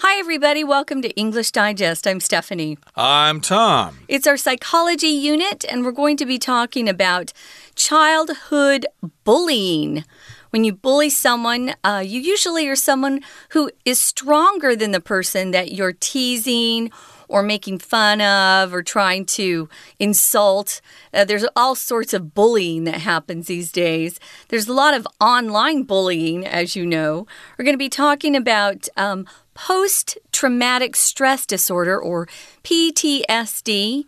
Hi, everybody. Welcome to English Digest. I'm Stephanie. I'm Tom. It's our psychology unit, and we're going to be talking about childhood bullying. When you bully someone, uh, you usually are someone who is stronger than the person that you're teasing or making fun of or trying to insult. Uh, there's all sorts of bullying that happens these days. There's a lot of online bullying, as you know. We're going to be talking about um, post traumatic stress disorder or PTSD.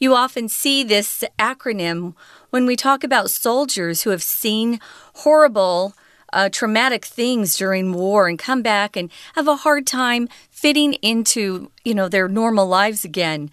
You often see this acronym when we talk about soldiers who have seen horrible uh, traumatic things during war and come back and have a hard time fitting into you know their normal lives again.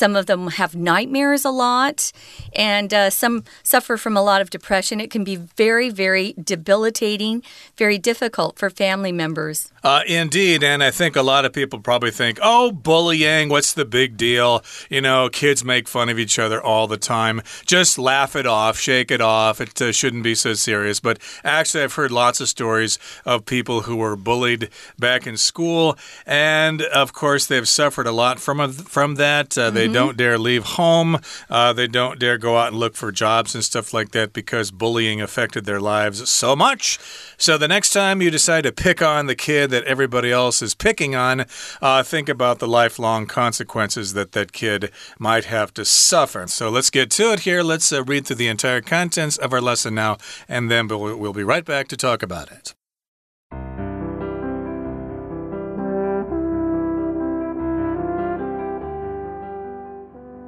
Some of them have nightmares a lot, and uh, some suffer from a lot of depression. It can be very, very debilitating, very difficult for family members. Uh, indeed, and I think a lot of people probably think, "Oh, bullying, what's the big deal?" You know, kids make fun of each other all the time. Just laugh it off, shake it off. It uh, shouldn't be so serious. But actually, I've heard lots of stories of people who were bullied back in school and of course, they've suffered a lot from from that. Uh, -hmm. Mm-hmm. don't dare leave home. Uh, they don't dare go out and look for jobs and stuff like that because bullying affected their lives so much. So the next time you decide to pick on the kid that everybody else is picking on, uh, think about the lifelong consequences that that kid might have to suffer. So let's get to it here. Let's uh, read through the entire contents of our lesson now, and then we'll, we'll be right back to talk about it.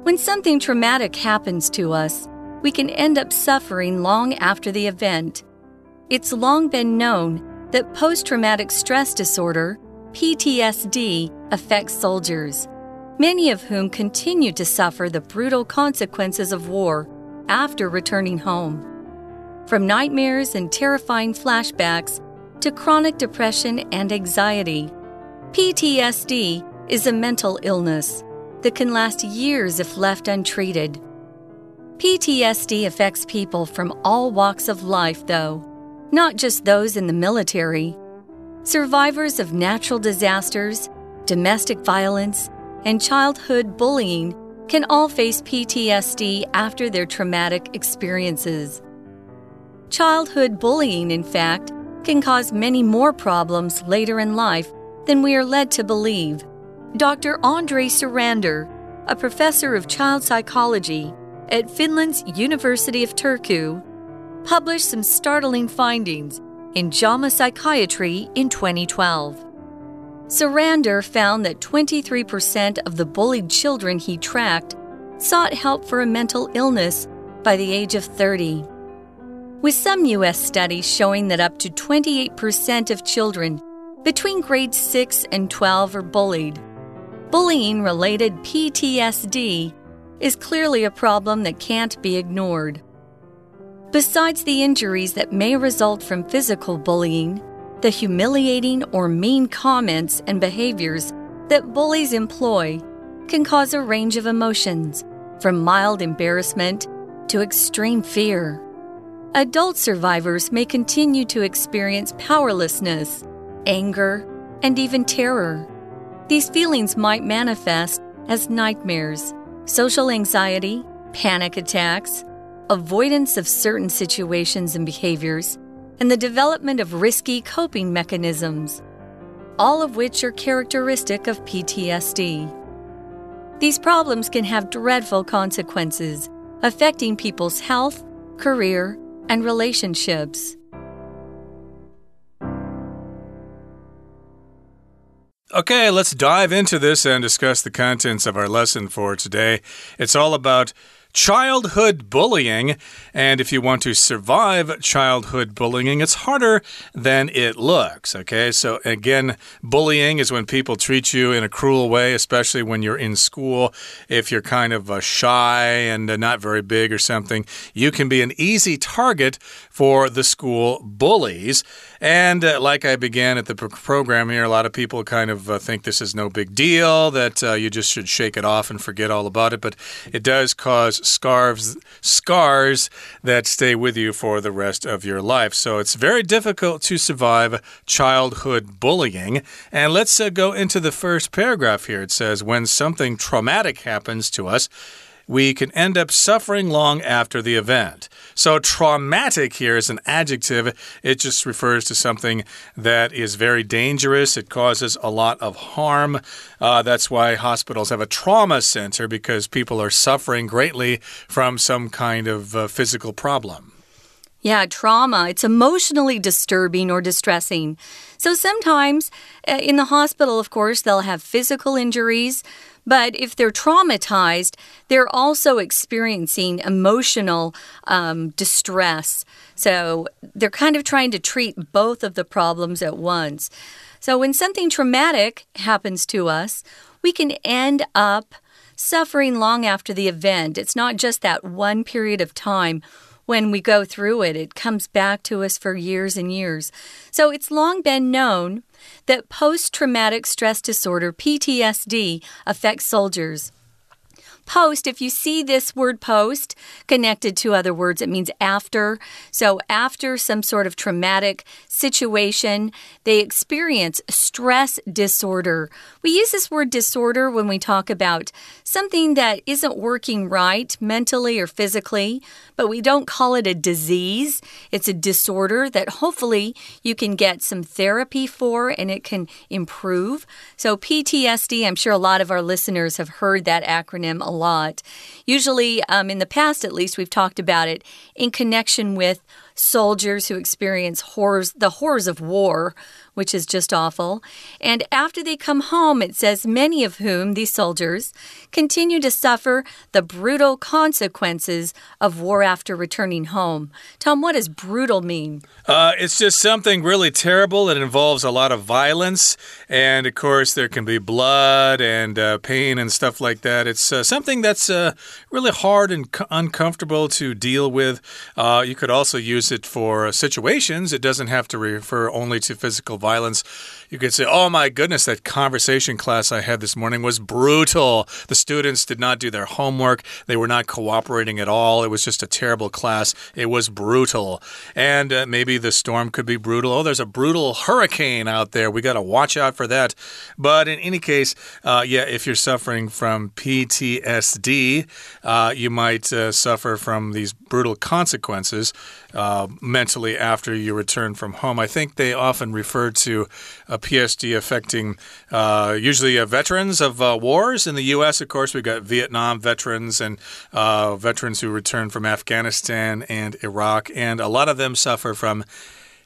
When something traumatic happens to us, we can end up suffering long after the event. It's long been known that post traumatic stress disorder, PTSD, affects soldiers, many of whom continue to suffer the brutal consequences of war after returning home. From nightmares and terrifying flashbacks to chronic depression and anxiety, PTSD is a mental illness that can last years if left untreated. PTSD affects people from all walks of life, though, not just those in the military. Survivors of natural disasters, domestic violence, and childhood bullying can all face PTSD after their traumatic experiences. Childhood bullying, in fact, can cause many more problems later in life than we are led to believe. Dr. Andre Sourander, a professor of child psychology at Finland's University of Turku, published some startling findings in JAMA Psychiatry in 2012. Sourander found that 23% of the bullied children he tracked sought help for a mental illness by the age of 30. With some U.S. studies showing that up to 28% of children between grades 6 and 12 are bullied, bullying related PTSD is clearly a problem that can't be ignored. Besides the injuries that may result from physical bullying, the humiliating or mean comments and behaviors that bullies employ can cause a range of emotions, from mild embarrassment to extreme fear. Adult survivors may continue to experience powerlessness, anger, and even terror. These feelings might manifest as nightmares, social anxiety, panic attacks, avoidance of certain situations and behaviors, and the development of risky coping mechanisms, all of which are characteristic of PTSD. These problems can have dreadful consequences, affecting people's health, career, and relationships. Okay, let's dive into this and discuss the contents of our lesson for today. It's all about childhood bullying. And if you want to survive childhood bullying, it's harder than it looks. Okay, so again, bullying is when people treat you in a cruel way, especially when you're in school. If you're kind of uh, shy and uh, not very big or something, you can be an easy target for the school bullies. And uh, like I began at the program here, a lot of people kind of uh, think this is no big deal, that you just should shake it off and forget all about it. But it does cause scarves, scars that stay with you for the rest of your life. So it's very difficult to survive childhood bullying. And let's uh, go into the first paragraph here. It says, When something traumatic happens to us, we can end up suffering long after the event. So, traumatic here is an adjective. It just refers to something that is very dangerous. It causes a lot of harm. Uh, that's why hospitals have a trauma center because people are suffering greatly from some kind of uh, physical problem. Yeah, trauma. It's emotionally disturbing or distressing. So sometimes uh, in the hospital, of course, they'll have physical injuries. But if they're traumatized, they're also experiencing emotional um, distress. So they're kind of trying to treat both of the problems at once. So when something traumatic happens to us, we can end up suffering long after the event. It's not just that one period of time when we go through it, it comes back to us for years and years. So it's long been known that post traumatic stress disorder, PTSD, affects soldiers. Post, if you see this word post connected to other words, it means after. So, after some sort of traumatic situation, they experience stress disorder. We use this word disorder when we talk about something that isn't working right mentally or physically, but we don't call it a disease. It's a disorder that hopefully you can get some therapy for and it can improve. So, PTSD, I'm sure a lot of our listeners have heard that acronym a lot. Usually, um, in the past at least, we've talked about it in connection with soldiers who experience horrors, the horrors of war, which is just awful. And after they come home, it says many of whom, these soldiers, continue to suffer the brutal consequences of war after returning home. Tom, what does brutal mean? Uh, it's just something really terrible. It involves a lot of violence. And of course, there can be blood and uh, pain and stuff like that. It's uh, something that's uh, really hard and uncomfortable to deal with. Uh, you could also use it for situations, it doesn't have to refer only to physical violence. You could say, oh my goodness, that conversation class I had this morning was brutal. The students did not do their homework, they were not cooperating at all. It was just a terrible class. It was brutal. And uh, maybe the storm could be brutal. Oh, there's a brutal hurricane out there. We got to watch out for that. But in any case, uh, yeah, if you're suffering from PTSD, uh, you might uh, suffer from these brutal consequences uh, mentally after you return from home. I think they often refer to a PSD affecting uh, usually uh, veterans of uh, wars. In the U.S., of course, we've got Vietnam veterans and uh, veterans who return from Afghanistan and Iraq, and a lot of them suffer from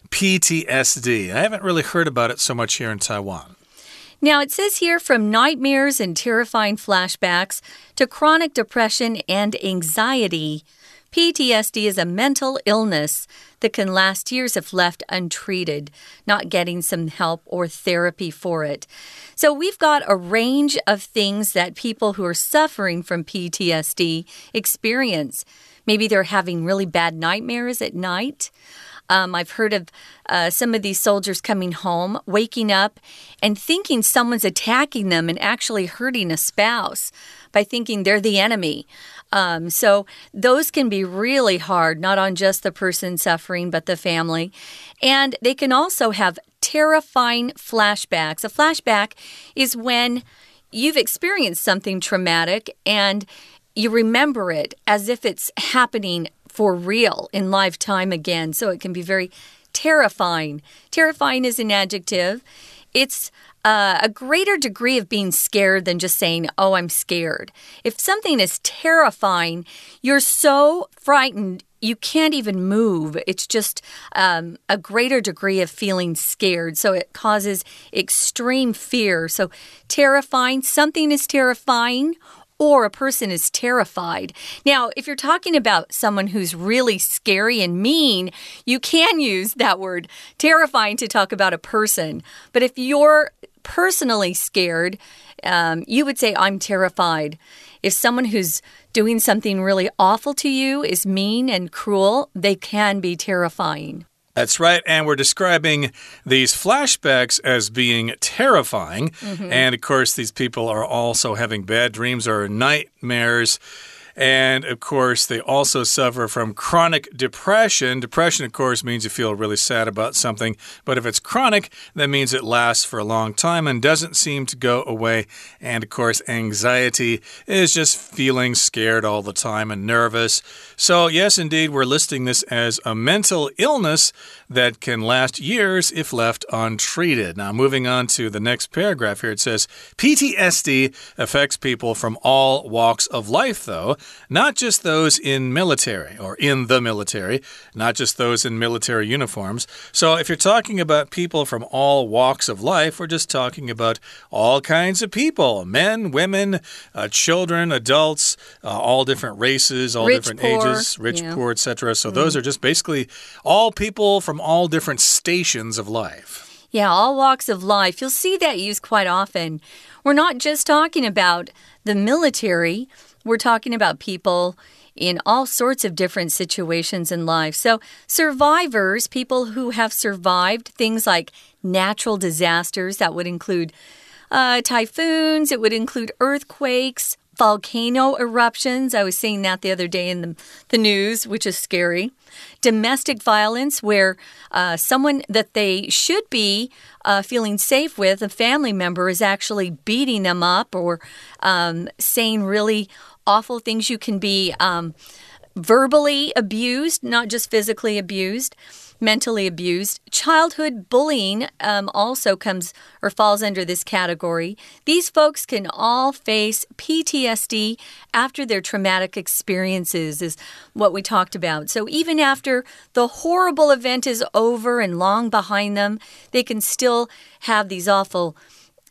PTSD. I haven't really heard about it so much here in Taiwan. Now, it says here from nightmares and terrifying flashbacks to chronic depression and anxiety. PTSD is a mental illness that can last years if left untreated, not getting some help or therapy for it. So, we've got a range of things that people who are suffering from PTSD experience. Maybe they're having really bad nightmares at night. Um, I've heard of uh, some of these soldiers coming home, waking up and thinking someone's attacking them and actually hurting a spouse by thinking they're the enemy. Um, so those can be really hard, not on just the person suffering, but the family. And they can also have terrifying flashbacks. A flashback is when you've experienced something traumatic and you remember it as if it's happening for real in lifetime again. So it can be very terrifying. Terrifying is an adjective. It's uh, a greater degree of being scared than just saying, Oh, I'm scared. If something is terrifying, you're so frightened you can't even move. It's just um, a greater degree of feeling scared. So it causes extreme fear. So, terrifying, something is terrifying. Or a person is terrified. Now, if you're talking about someone who's really scary and mean, you can use that word terrifying to talk about a person. But if you're personally scared, um, you would say, I'm terrified. If someone who's doing something really awful to you is mean and cruel, they can be terrifying. That's right. And we're describing these flashbacks as being terrifying. Mm -hmm. And of course, these people are also having bad dreams or nightmares. And of course, they also suffer from chronic depression. Depression, of course, means you feel really sad about something. But if it's chronic, that means it lasts for a long time and doesn't seem to go away. And of course, anxiety is just feeling scared all the time and nervous. So, yes, indeed, we're listing this as a mental illness that can last years if left untreated. Now, moving on to the next paragraph here, it says PTSD affects people from all walks of life, though, not just those in military or in the military, not just those in military uniforms. So, if you're talking about people from all walks of life, we're just talking about all kinds of people men, women, uh, children, adults, uh, all different races, all Rich, different poor, ages, rich, yeah. poor, etc. So, those are just basically all people from all different stations of life. Yeah, all walks of life. You'll see that used quite often. We're not just talking about the military, we're talking about people in all sorts of different situations in life. So, survivors, people who have survived things like natural disasters, that would include uh, typhoons, it would include earthquakes, volcano eruptions. I was seeing that the other day in the, the news, which is scary. Domestic violence, where uh, someone that they should be uh, feeling safe with, a family member, is actually beating them up or um, saying really awful things. You can be um, verbally abused, not just physically abused mentally abused. Childhood bullying um, also comes or falls under this category. These folks can all face PTSD after their traumatic experiences, is what we talked about. So even after the horrible event is over and long behind them, they can still have these awful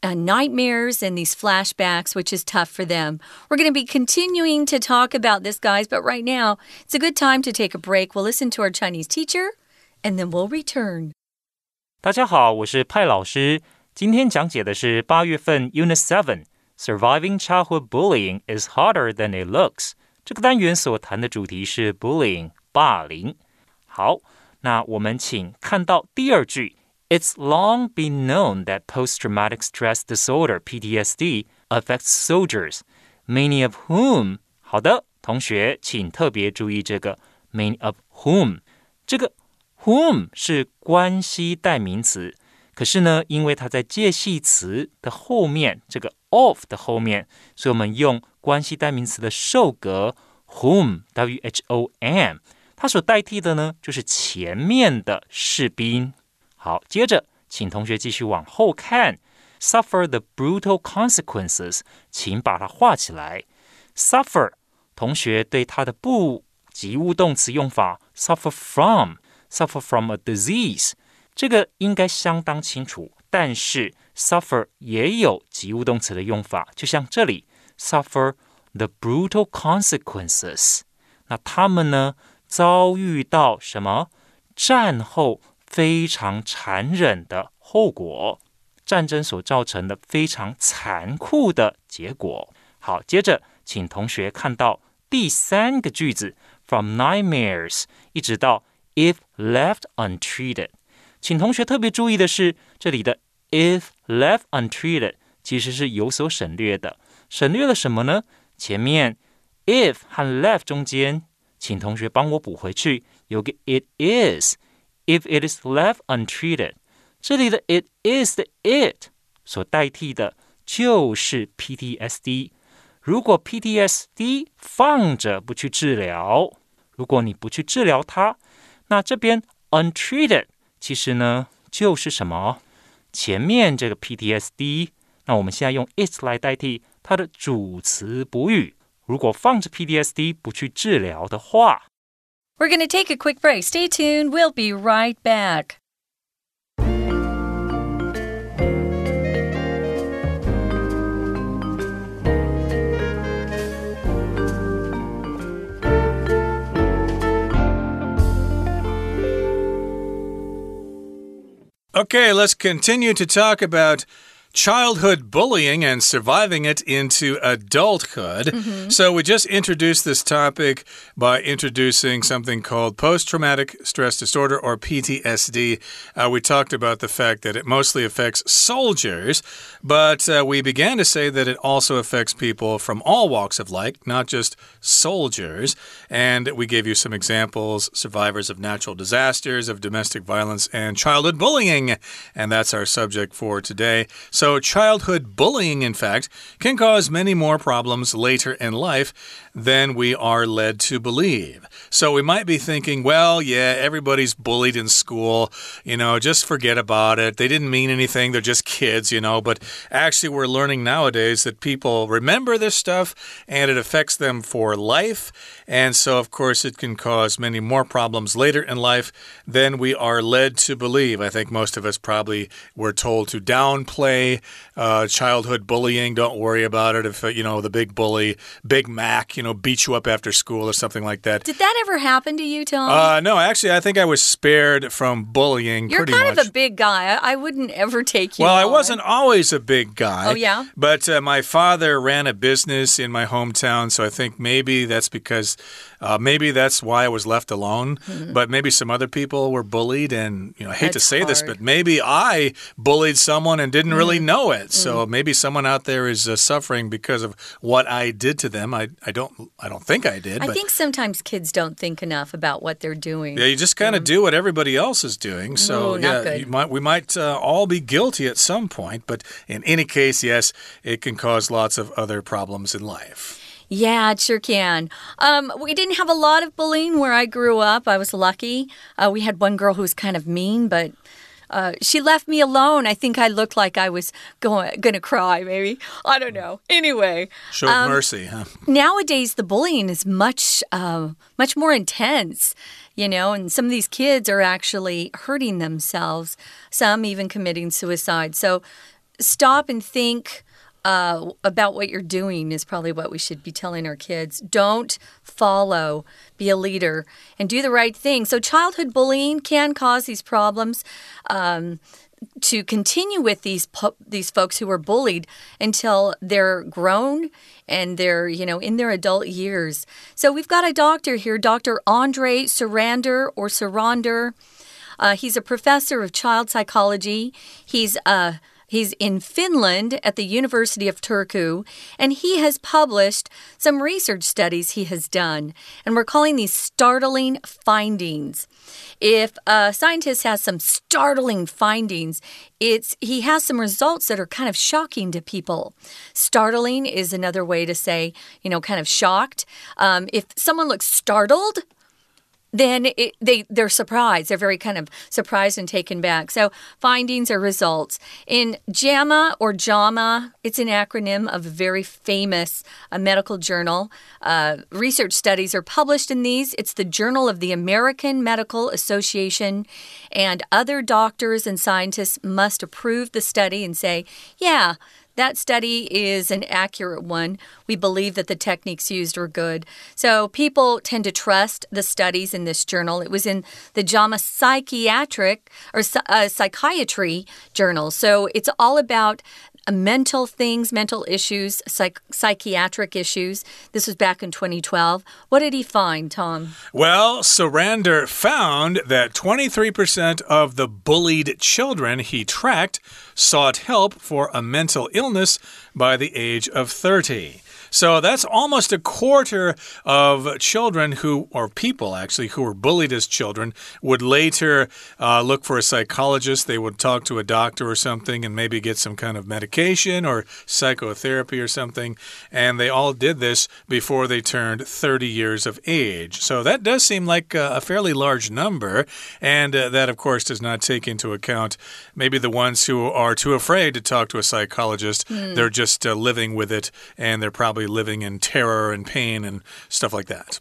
Uh, nightmares and these flashbacks, which is tough for them. We're going to be continuing to talk about this, guys, but right now it's a good time to take a break. We'll listen to our Chinese teacher and then we'll return. 大家好，我是派老师。今天讲解的是八月份 Unit Seven Surviving Childhood Bullying is Harder Than It Looks。这个单元所谈的主题是 bullying 霸凌。好，那我们请看到第二句。 It's long been known that post-traumatic stress disorder (PTSD) affects soldiers, many of whom 好的，同学请特别注意这个 many of whom 这个 whom 是关系代名词，可是呢，因为它在介系词的后面，这个 of 的后面，所以我们用关系代名词的受格 whom w h o m，它所代替的呢，就是前面的士兵。 好，接着请同学继续往后看，suffer the brutal consequences，请把它画起来。suffer，同学对它的不及物动词用法 suffer from。suffer from a disease，这个应该相当清楚。但是 suffer 也有及物动词的用法，就像这里 suffer the brutal consequences。那他们呢，遭遇到什么？战后非常残忍的后果，战争所造成的非常残酷的结果。好，接着请同学看到第三个句子，from nightmares 一直到。if left untreated，请同学特别注意的是，这里的 if left untreated 其实是有所省略的。省略了什么呢？前面 if 和 left 中间，请同学帮我补回去，有个 it is。If it is left untreated，这里的 it is 的 it 所代替的就是 PTSD。如果 PTSD 放着不去治疗，如果你不去治疗它，那这边 untreated 其实呢就是什么？前面这个 PTSD，那我们现在用 it 来代替它的主词补语。如果放着 PTSD 不去治疗的话 ，We're going to take a quick break. Stay tuned. We'll be right back. Okay, let's continue to talk about childhood bullying and surviving it into adulthood. Mm -hmm. So, we just introduced this topic by introducing something called post traumatic stress disorder or PTSD. Uh, we talked about the fact that it mostly affects soldiers, but uh, we began to say that it also affects people from all walks of life, not just soldiers. And we gave you some examples survivors of natural disasters, of domestic violence, and childhood bullying. And that's our subject for today. So, childhood bullying, in fact, can cause many more problems later in life than we are led to believe. So we might be thinking, well, yeah, everybody's bullied in school, you know, just forget about it. They didn't mean anything, they're just kids, you know. But actually, we're learning nowadays that people remember this stuff and it affects them for life. And so, of course, it can cause many more problems later in life than we are led to believe. I think most of us probably were told to downplay uh, childhood bullying. Don't worry about it. If, uh, you know, the big bully, Big Mac, you know, beat you up after school or something like that. Did that ever happen to you, Tom? Uh, no, actually, I think I was spared from bullying You're kind much. of a big guy. I, I, wouldn't ever take you. Well, on. I wasn't always a big guy. Oh, yeah? But uh, my father ran a business in my hometown, so I think maybe that's because uh, maybe that's why I was left alone. Mm -hmm. But maybe some other people were bullied, and you know, I hate that's to say hard. this, but maybe I bullied someone and didn't mm -hmm. really mm-hmm. know it. So mm -hmm. maybe someone out there is uh, suffering because of what I did to them. I, I don't I don't think I did. I think sometimes kids don't think enough about what they're doing. Yeah, you just kind of do what everybody else is doing. So Ooh, yeah, might, we might uh, all be guilty at some point. But in any case, yes, it can cause lots of other problems in life. Yeah, it sure can. Um, we didn't have a lot of bullying where I grew up. I was lucky. Uh, we had one girl who was kind of mean, but uh, she left me alone. I think I looked like I was going gonna cry. Maybe I don't know. Anyway, showed um, mercy. Huh? Nowadays, the bullying is much uh, much more intense. You know, and some of these kids are actually hurting themselves. Some even committing suicide. So stop and think uh, about what you're doing is probably what we should be telling our kids. Don't follow, be a leader, and do the right thing. So, childhood bullying can cause these problems. Um, to continue with these these folks who were bullied until they're grown and they're you know in their adult years. So we've got a doctor here, Dr. Andre Sourander or Sourander. Uh, he's a professor of child psychology. He's a He's in Finland at the University of Turku, and he has published some research studies he has done. And we're calling these startling findings. If a scientist has some startling findings, it's he has some results that are kind of shocking to people. Startling is another way to say, you know, kind of shocked. Um, if someone looks startled, then it, they they're surprised. They're very kind of surprised and taken back. So findings or results in JAMA or JAMA. It's an acronym of a very famous uh, medical journal. Uh, research studies are published in these. It's the Journal of the American Medical Association, and other doctors and scientists must approve the study and say, yeah. That study is an accurate one. We believe that the techniques used were good. So people tend to trust the studies in this journal. It was in the JAMA Psychiatric or uh, Psychiatry journal. So it's all about mental things, mental issues, psych psychiatric issues. This was back in 2012. What did he find, Tom? Well, Sourander found that 23% of the bullied children he tracked sought help for a mental illness by the age of 30. So that's almost a quarter of children who, or people actually, who were bullied as children would later uh, look for a psychologist. They would talk to a doctor or something and maybe get some kind of medication or psychotherapy or something. And they all did this before they turned 30 years of age. So that does seem like a fairly large number. And uh, that, of course, does not take into account maybe the ones who are too afraid to talk to a psychologist. Mm. They're just uh, living with it and they're probably living in terror and pain and stuff like that?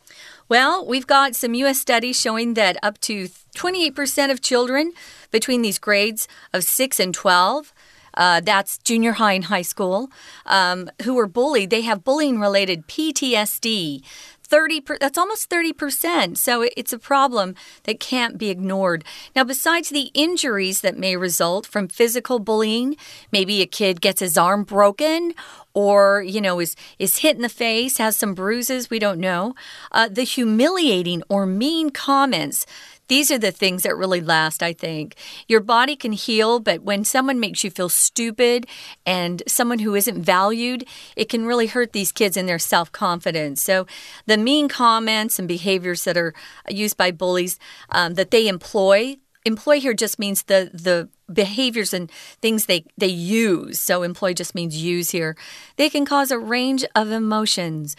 Well, we've got some U.S. studies showing that up to 28% of children between these grades of 6 and 12 uh, that's junior high and high school, um, who were bullied, they have bullying related PTSD. 30 per, that's almost 30%. So it's a problem that can't be ignored. Now, besides the injuries that may result from physical bullying, maybe a kid gets his arm broken or you know is is hit in the face has some bruises we don't know uh, the humiliating or mean comments these are the things that really last, I think. Your body can heal, but when someone makes you feel stupid and someone who isn't valued, it can really hurt these kids in their self confidence. So, the mean comments and behaviors that are used by bullies um, that they employ, employ here just means the the behaviors and things they they use so employ just means use here they can cause a range of emotions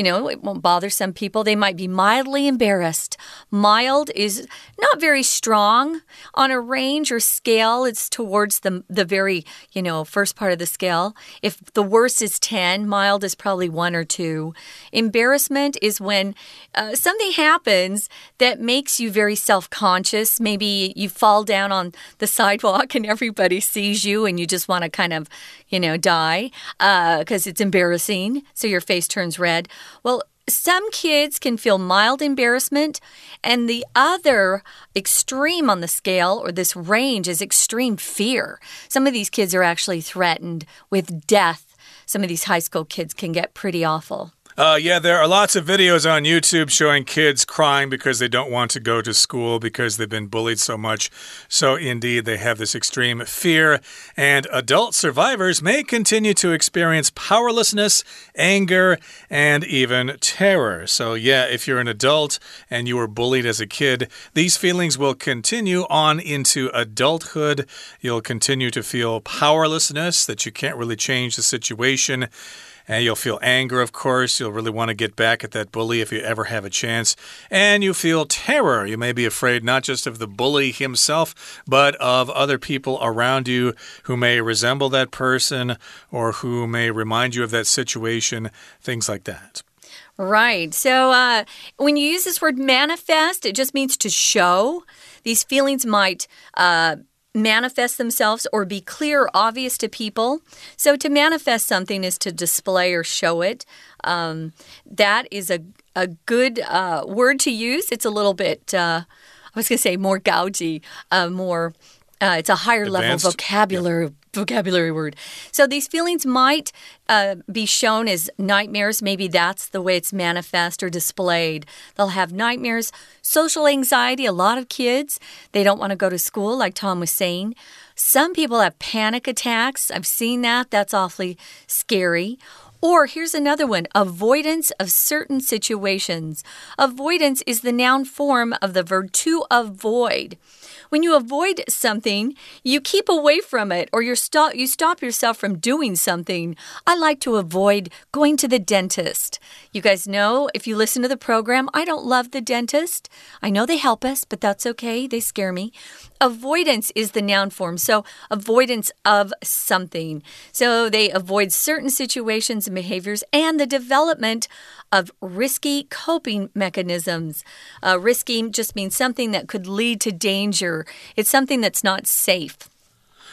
you know, it won't bother some people. They might be mildly embarrassed. Mild is not very strong on a range or scale. It's towards the the very, you know, first part of the scale. If the worst is 10, mild is probably 1 or 2. Embarrassment is when uh, something happens that makes you very self-conscious. Maybe you fall down on the sidewalk and everybody sees you and you just want to kind of, you know, die because uh, it's embarrassing. So your face turns red. Well, some kids can feel mild embarrassment, and the other extreme on the scale or this range is extreme fear. Some of these kids are actually threatened with death. Some of these high school kids can get pretty awful. Uh, yeah, there are lots of videos on YouTube showing kids crying because they don't want to go to school because they've been bullied so much. So, indeed, they have this extreme fear. And adult survivors may continue to experience powerlessness, anger, and even terror. So, yeah, if you're an adult and you were bullied as a kid, these feelings will continue on into adulthood. You'll continue to feel powerlessness, that you can't really change the situation. And you'll feel anger, of course. You'll really want to get back at that bully if you ever have a chance. And you feel terror. You may be afraid not just of the bully himself, but of other people around you who may resemble that person or who may remind you of that situation, things like that. Right. So uh, when you use this word manifest, it just means to show. These feelings might uh, manifest themselves or be clear obvious to people. So to manifest something is to display or show it. Um, that is a, a good uh, word to use. It's a little bit, uh, I was going to say more gougy, uh, more. Uh, it's a higher Advanced. level vocabulary vocabulary word. So these feelings might uh, be shown as nightmares. Maybe that's the way it's manifest or displayed. They'll have nightmares, social anxiety. A lot of kids, they don't want to go to school, like Tom was saying. Some people have panic attacks. I've seen that. That's awfully scary. Or here's another one avoidance of certain situations. Avoidance is the noun form of the verb to avoid. When you avoid something, you keep away from it or you stop you stop yourself from doing something. I like to avoid going to the dentist. You guys know if you listen to the program, I don't love the dentist. I know they help us, but that's okay. They scare me. Avoidance is the noun form. So, avoidance of something. So, they avoid certain situations and behaviors and the development of risky coping mechanisms. Uh, risky just means something that could lead to danger, it's something that's not safe.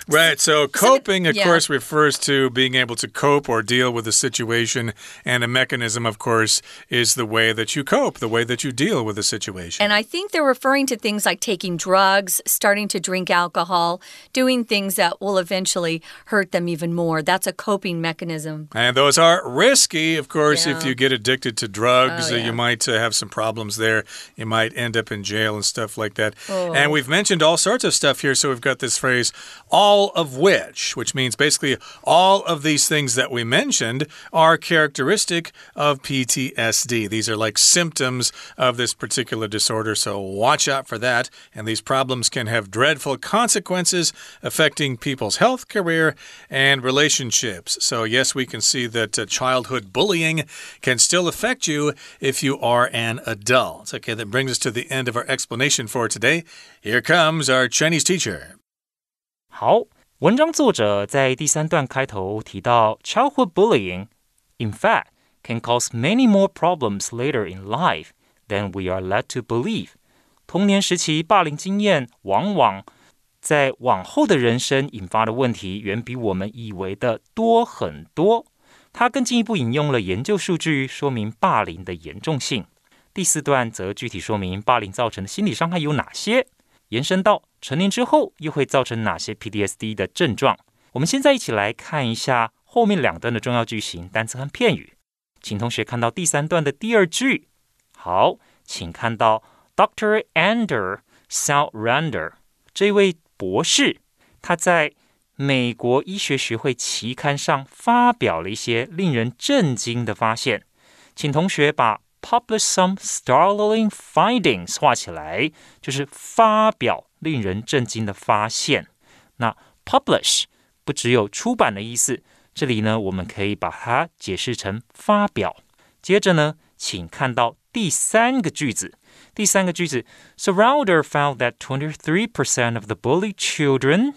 Right. So coping, of yeah. course, refers to being able to cope or deal with a situation. And a mechanism, of course, is the way that you cope, the way that you deal with a situation. And I think they're referring to things like taking drugs, starting to drink alcohol, doing things that will eventually hurt them even more. That's a coping mechanism. And those are risky, of course. Yeah. If you get addicted to drugs, oh, yeah. you might uh, have some problems there. You might end up in jail and stuff like that. Oh. And we've mentioned all sorts of stuff here. So we've got this phrase, all all of which, which means basically all of these things that we mentioned are characteristic of PTSD. These are like symptoms of this particular disorder, so watch out for that. And these problems can have dreadful consequences affecting people's health, career, and relationships. So, yes, we can see that uh, childhood bullying can still affect you if you are an adult. Okay, that brings us to the end of our explanation for today. Here comes our Chinese teacher. 好，文章作者在第三段开头提到，childhood bullying in fact can cause many more problems later in life than we are led to believe。童年时期霸凌经验往往在往后的人生引发的问题，远比我们以为的多很多。他更进一步引用了研究数据，说明霸凌的严重性。第四段则具体说明霸凌造成的心理伤害有哪些，延伸到成年之后又会造成哪些 PTSD 的症状。我们现在一起来看一下后面两段的重要句型、单词和片语。请同学看到第三段的第二句。好，请看到 Doctor Ander Sourander 这位博士，他在美国医学学会期刊上发表了一些令人震惊的发现。请同学把 publish some startling findings 画起来就是发表令人震惊的发现。那 publish 不只有出版的意思，这里呢我们可以把它解释成发表。接着呢，请看到第三个句子。第三个句子，Sourander found that twenty-three percent of the bullied children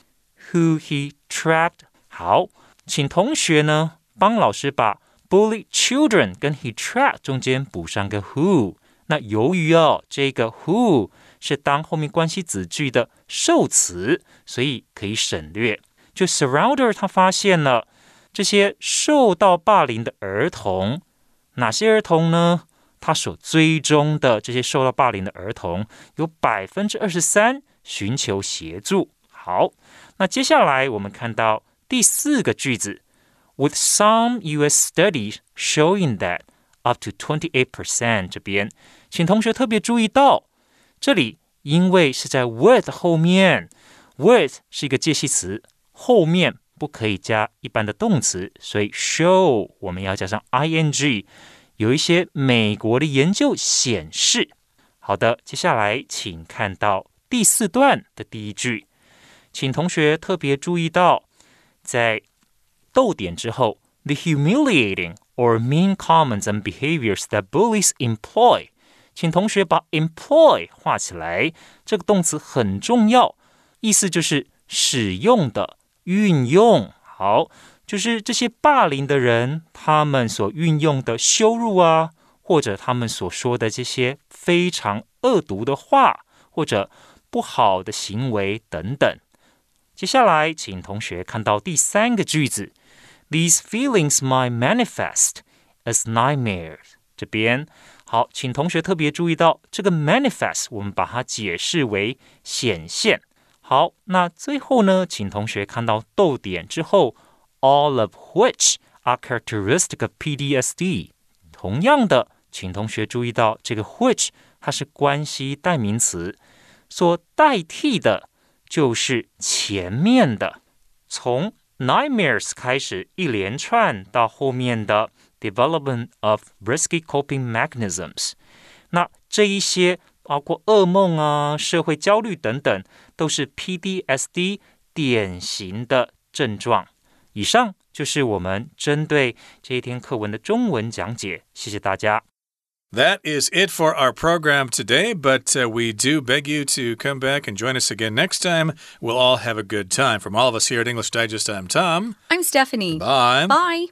who he trapped。好，请同学呢帮老师把 Bully children 跟 he trapped 中间补上个 who。那由于哦，这个 who 是当后面关系子句的受词，所以可以省略。就 Surrounder 他发现了这些受到霸凌的儿童，哪些儿童呢？他所追踪的这些受到霸凌的儿童，有百分之二十三寻求协助。好，那接下来我们看到第四个句子 ，with some U.S. studies showing that up to twenty eight percent 这边，请同学特别注意到，这里因为是在 with 后面，with 是一个介系词，后面不可以加一般的动词，所以 show 我们要加上 ing。有一些美国的研究显示，好的，接下来请看到第四段的第一句，请同学特别注意到，在 逗点之后，the humiliating or mean comments and behaviors that bullies employ，请同学把 employ 画起来，这个动词很重要，意思就是使用的、运用。好。就是这些霸凌的人，他们所运用的羞辱啊，或者他们所说的这些非常恶毒的话，或者不好的行为等等。接下来，请同学看到第三个句子 ：These feelings might manifest as nightmares。这边好，请同学特别注意到这个 manifest，我们把它解释为显现。好，那最后呢，请同学看到逗点之后。all of which are characteristic of PTSD。同样的，请同学注意到这个 which 它是关系代名词，所代替的就是前面的。从 nightmares 开始一连串到后面的 development of risky coping mechanisms，那这一些包括噩梦啊、社会焦虑等等，都是 PTSD 典型的症状。以上就是我们针对这一天课文的中文讲解，谢谢大家。That is it for our program today, but uh, we do beg you to come back and join us again next time. We'll all have a good time. From all of us here at English Digest, I'm Tom. I'm Stephanie. Bye. Bye.